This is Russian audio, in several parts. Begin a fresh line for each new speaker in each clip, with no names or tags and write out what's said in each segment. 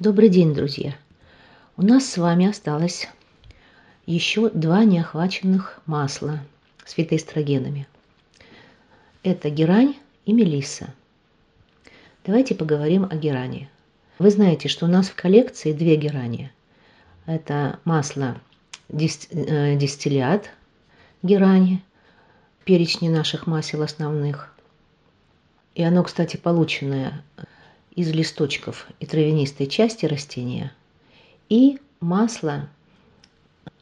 Добрый день, друзья! У нас с вами осталось еще два неохваченных масла с фитоэстрогенами. Это герань и мелисса. Давайте поговорим о герани. Вы знаете, что у нас в коллекции две герани. Это масло э, дистиллят герани, перечни наших масел основных. И оно, кстати, полученное из листочков и травянистой части растения. И масло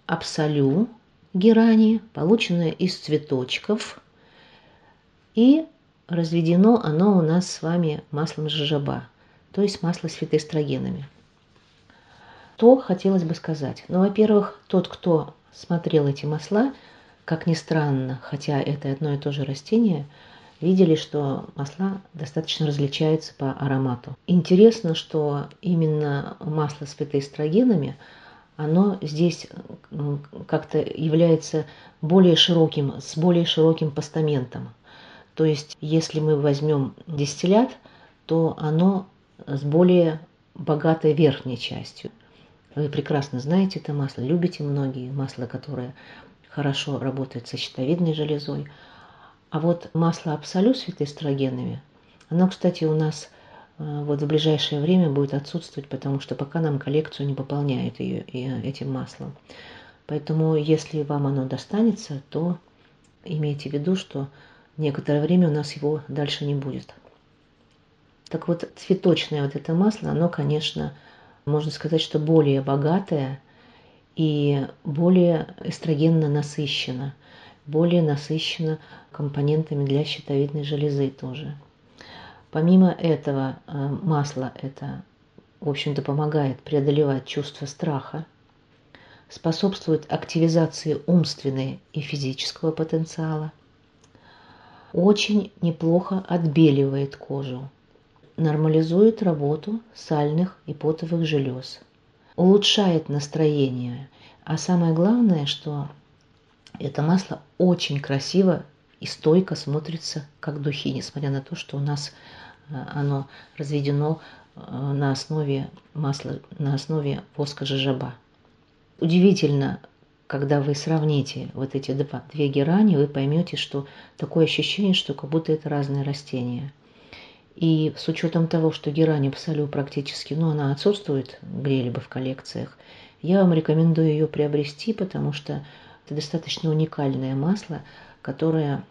абсолю герани, полученное из цветочков. И разведено оно у нас с вами маслом жожоба, то есть масло с фитоэстрогенами. Что хотелось бы сказать? Ну, во-первых, тот, кто смотрел эти масла, как ни странно, хотя это одно и то же растение, видели, что масла достаточно различаются по аромату. Интересно, что именно масло с фитоэстрогенами, оно здесь как-то является более широким, с более широким постаментом. То есть, если мы возьмем дистиллят, то оно с более богатой верхней частью. Вы прекрасно знаете это масло, любите многие масло, которое хорошо работает со щитовидной железой. А вот масло абсолют с фитоэстрогенами, оно, кстати, у нас э, вот в ближайшее время будет отсутствовать, потому что пока нам коллекцию не пополняют ее этим маслом. Поэтому, если вам оно достанется, то имейте в виду, что некоторое время у нас его дальше не будет. Так вот, цветочное вот это масло, оно, конечно, можно сказать, что более богатое и более эстрогенно насыщено, более насыщено компонентами для щитовидной железы тоже. Помимо этого, э, масло это, в общем-то, помогает преодолевать чувство страха, способствует активизации умственной и физического потенциала, очень неплохо отбеливает кожу, нормализует работу сальных и потовых желез, улучшает настроение, а самое главное, что это масло очень красиво и стойко смотрится как духи, несмотря на то, что у нас э, оно разведено э, на основе масла, на основе воска жожоба. Удивительно, когда вы сравните вот эти два, две герани, вы поймете, что такое ощущение, что как будто это разные растения. И с учетом того, что герань абсолю практически, ну, она отсутствует где-либо в коллекциях, я вам рекомендую ее приобрести, потому что это достаточно уникальное масло, которое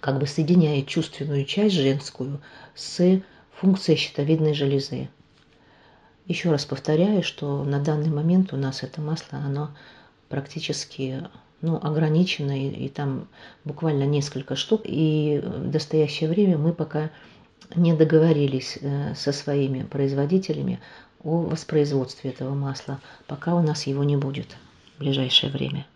как бы соединяет чувственную часть женскую с функцией щитовидной железы. Еще раз повторяю, что на данный момент у нас это масло, оно практически ну, ограничено, и, и там буквально несколько штук. И в настоящее время мы пока не договорились э, со своими производителями о воспроизводстве этого масла, пока у нас его не будет в ближайшее время.